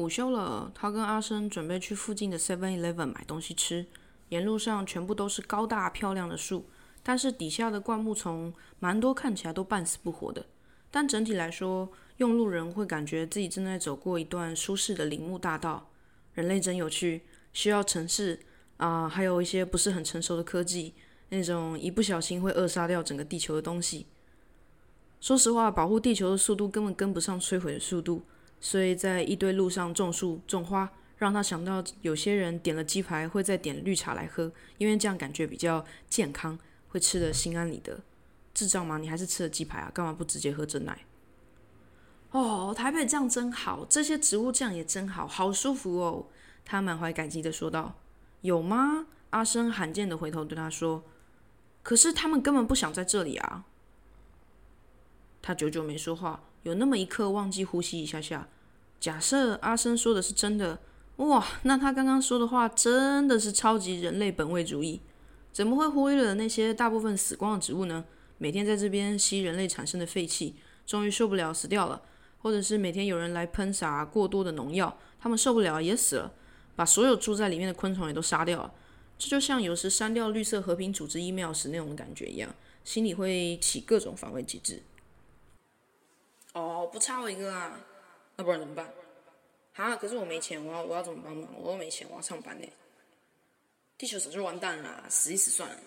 午休了，他跟阿生准备去附近的 Seven Eleven 买东西吃。沿路上全部都是高大漂亮的树，但是底下的灌木丛蛮多，看起来都半死不活的。但整体来说，用路人会感觉自己正在走过一段舒适的林木大道。人类真有趣，需要城市啊，还有一些不是很成熟的科技，那种一不小心会扼杀掉整个地球的东西。说实话，保护地球的速度根本跟不上摧毁的速度。所以在一堆路上种树种花，让他想到有些人点了鸡排会再点绿茶来喝，因为这样感觉比较健康，会吃得心安理得。智障吗？你还是吃了鸡排啊？干嘛不直接喝真奶？哦，台北这样真好，这些植物这样也真好，好舒服哦。他满怀感激的说道：“有吗？”阿生罕见的回头对他说：“可是他们根本不想在这里啊。”他久久没说话。有那么一刻忘记呼吸一下下。假设阿生说的是真的，哇，那他刚刚说的话真的是超级人类本位主义？怎么会忽略了那些大部分死光的植物呢？每天在这边吸人类产生的废气，终于受不了死掉了；或者是每天有人来喷洒过多的农药，他们受不了也死了，把所有住在里面的昆虫也都杀掉了。这就像有时删掉绿色和平组织 email 时那种感觉一样，心里会起各种防卫机制。不差我一个啊，那不然怎么办？哈，可是我没钱，我要我要怎么帮忙？我又没钱，我要上班呢。地球早就完蛋了，死一死算了。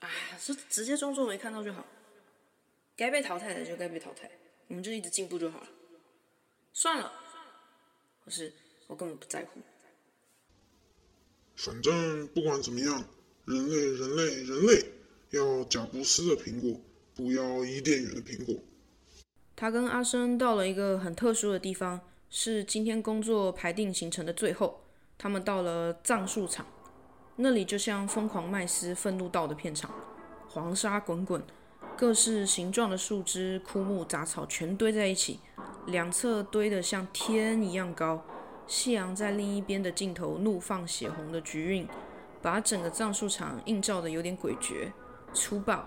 啊，就直接装作没看到就好。该被淘汰的就该被淘汰，我们就一直进步就好了。算了，可是我根本不在乎。反正不管怎么样，人类，人类，人类，要贾布斯的苹果，不要伊甸园的苹果。他跟阿生到了一个很特殊的地方，是今天工作排定行程的最后。他们到了藏树场，那里就像疯狂麦斯愤怒道的片场，黄沙滚滚，各式形状的树枝、枯木、杂草全堆在一起，两侧堆得像天一样高。夕阳在另一边的尽头怒放血红的橘晕，把整个藏树场映照的有点诡谲、粗暴。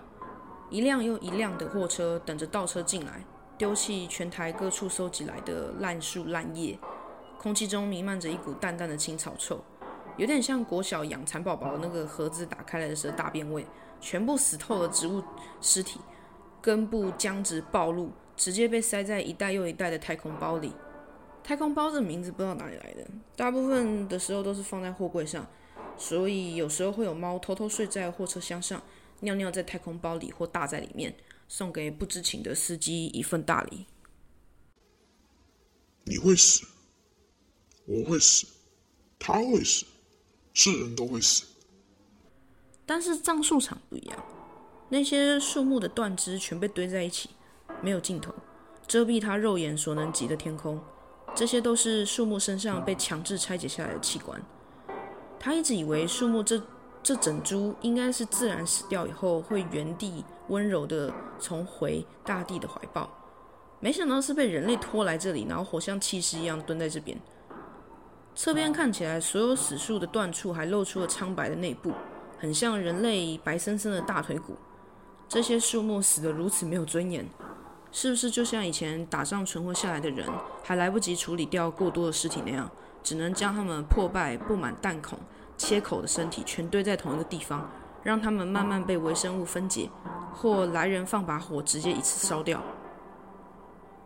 一辆又一辆的货车等着倒车进来。丢弃全台各处收集来的烂树烂叶，空气中弥漫着一股淡淡的青草臭，有点像国小养蚕宝宝那个盒子打开来的时候大便味。全部死透的植物尸体，根部僵直暴露，直接被塞在一袋又一袋的太空包里。太空包这名字不知道哪里来的，大部分的时候都是放在货柜上，所以有时候会有猫偷偷睡在货车厢上，尿尿在太空包里或大在里面。送给不知情的司机一份大礼。你会死，我会死，他会死，是人都会死。但是葬树场不一样，那些树木的断枝全被堆在一起，没有尽头，遮蔽他肉眼所能及的天空。这些都是树木身上被强制拆解下来的器官。他一直以为树木这。这整株应该是自然死掉以后，会原地温柔的重回大地的怀抱。没想到是被人类拖来这里，然后活像弃尸一样蹲在这边。侧边看起来，所有死树的断处还露出了苍白的内部，很像人类白森森的大腿骨。这些树木死得如此没有尊严，是不是就像以前打仗存活下来的人，还来不及处理掉过多的尸体那样，只能将他们破败布满弹孔？切口的身体全堆在同一个地方，让他们慢慢被微生物分解，或来人放把火直接一次烧掉。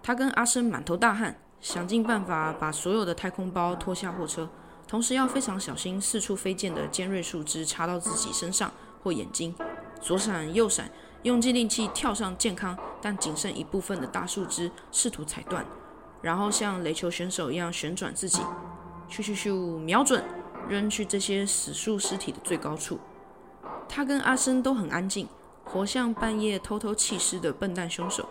他跟阿生满头大汗，想尽办法把所有的太空包拖下货车，同时要非常小心四处飞溅的尖锐树枝插到自己身上或眼睛，左闪右闪，用尽力气跳上健康但仅剩一部分的大树枝，试图踩断，然后像垒球选手一样旋转自己，咻咻咻，瞄准。扔去这些死树尸体的最高处，他跟阿生都很安静，活像半夜偷偷弃尸的笨蛋凶手。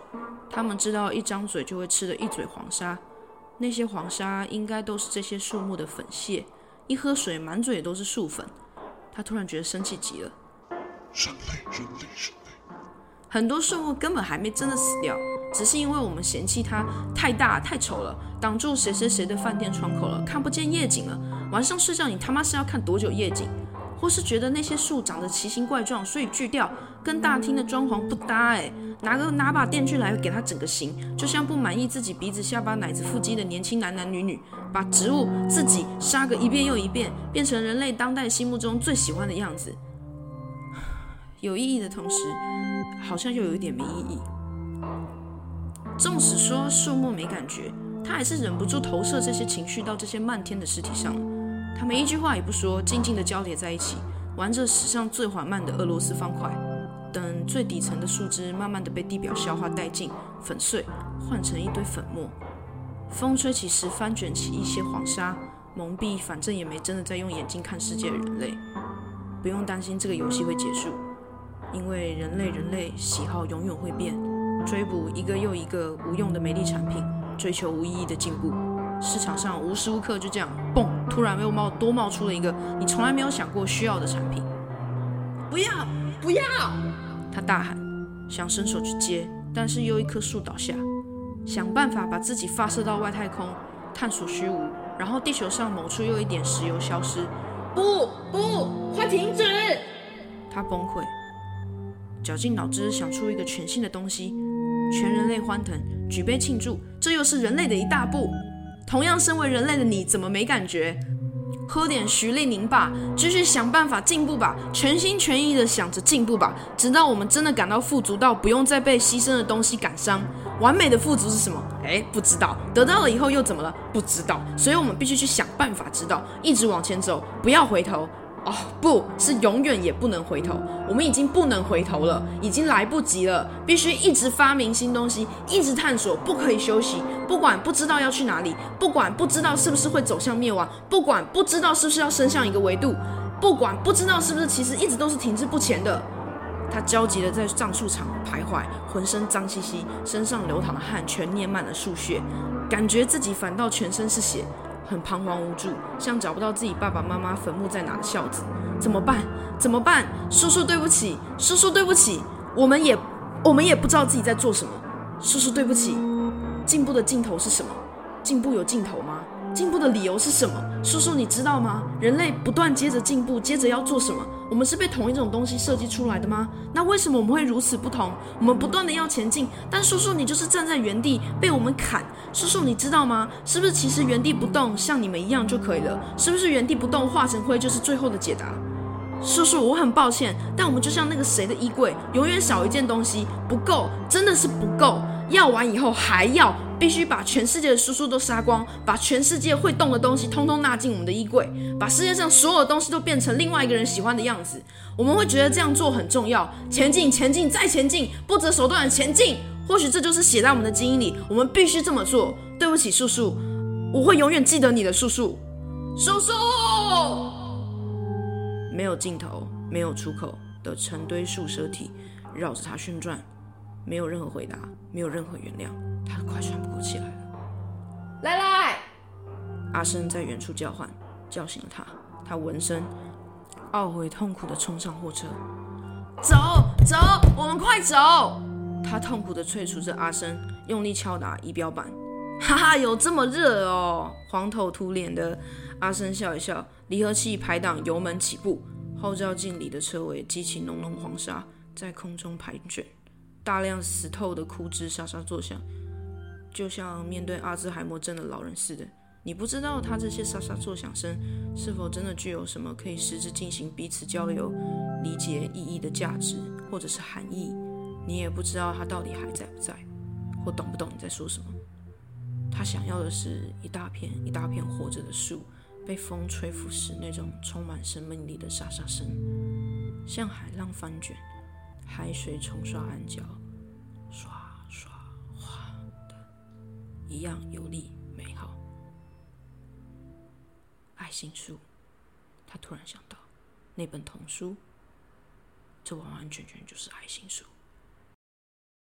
他们知道一张嘴就会吃的一嘴黄沙，那些黄沙应该都是这些树木的粉屑。一喝水，满嘴都是树粉。他突然觉得生气极了。人类，人类，人类！很多树木根本还没真的死掉，只是因为我们嫌弃它太大太丑了，挡住谁谁谁的饭店窗口了，看不见夜景了。晚上睡觉，你他妈是要看多久夜景？或是觉得那些树长得奇形怪状，所以锯掉，跟大厅的装潢不搭哎。拿个拿把电锯来给它整个形，就像不满意自己鼻子、下巴、奶子、腹肌的年轻男男女女，把植物自己杀个一遍又一遍，变成人类当代心目中最喜欢的样子。有意义的同时，好像又有一点没意义。纵使说树木没感觉，他还是忍不住投射这些情绪到这些漫天的尸体上了。他们一句话也不说，静静的交叠在一起，玩着史上最缓慢的俄罗斯方块。等最底层的树枝慢慢的被地表消化殆尽、粉碎，换成一堆粉末。风吹起时，翻卷起一些黄沙，蒙蔽反正也没真的在用眼睛看世界的人类。不用担心这个游戏会结束，因为人类人类喜好永远会变，追捕一个又一个无用的美丽产品，追求无意义的进步。市场上无时无刻就这样，蹦，突然又冒多冒出了一个你从来没有想过需要的产品。不要，不要！他大喊，想伸手去接，但是又一棵树倒下。想办法把自己发射到外太空，探索虚无，然后地球上某处又一点石油消失。不不，快停止！他崩溃，绞尽脑汁想出一个全新的东西，全人类欢腾，举杯庆祝，这又是人类的一大步。同样身为人类的你，怎么没感觉？喝点徐丽宁吧，继续想办法进步吧，全心全意的想着进步吧，直到我们真的感到富足到不用再被牺牲的东西感伤。完美的富足是什么？诶，不知道。得到了以后又怎么了？不知道。所以我们必须去想办法知道，一直往前走，不要回头。哦，不是永远也不能回头，我们已经不能回头了，已经来不及了，必须一直发明新东西，一直探索，不可以休息。不管不知道要去哪里，不管不知道是不是会走向灭亡，不管不知道是不是要升向一个维度，不管不知道是不是其实一直都是停滞不前的。他焦急地在藏树场徘徊，浑身脏兮兮，身上流淌的汗全粘满了树屑，感觉自己反倒全身是血。很彷徨无助，像找不到自己爸爸妈妈坟墓在哪的孝子，怎么办？怎么办？叔叔对不起，叔叔对不起，我们也，我们也不知道自己在做什么。叔叔对不起。进步的尽头是什么？进步有尽头吗？进步的理由是什么？叔叔你知道吗？人类不断接着进步，接着要做什么？我们是被同一种东西设计出来的吗？那为什么我们会如此不同？我们不断的要前进，但叔叔你就是站在原地被我们砍。叔叔你知道吗？是不是其实原地不动，像你们一样就可以了？是不是原地不动化成灰就是最后的解答？叔叔，我很抱歉，但我们就像那个谁的衣柜，永远少一件东西，不够，真的是不够。要完以后还要。必须把全世界的叔叔都杀光，把全世界会动的东西通通纳进我们的衣柜，把世界上所有的东西都变成另外一个人喜欢的样子。我们会觉得这样做很重要，前进，前进，再前进，不择手段的前进。或许这就是写在我们的基因里，我们必须这么做。对不起，叔叔，我会永远记得你的，叔叔。叔叔，没有尽头、没有出口的成堆树蛇体绕着他旋转，没有任何回答，没有任何原谅。他快喘不过气来了。来来，阿生在远处叫唤，叫醒了他。他闻声，懊悔痛苦地冲上货车，走走，我们快走！他痛苦地催促着阿生，用力敲打仪表板。哈哈，有这么热哦！黄头秃脸的阿生笑一笑，离合器排档，油门起步，后照镜里的车尾激起浓浓黄沙，在空中盘卷，大量死透的枯枝沙沙作响。就像面对阿兹海默症的老人似的，你不知道他这些沙沙作响声是否真的具有什么可以实质进行彼此交流、理解意义的价值或者是含义。你也不知道他到底还在不在，或懂不懂你在说什么。他想要的是一大片一大片活着的树被风吹拂时那种充满生命力的沙沙声，像海浪翻卷，海水冲刷岸礁。一样有力美好，爱心树。他突然想到，那本童书，这完完全全就是爱心树。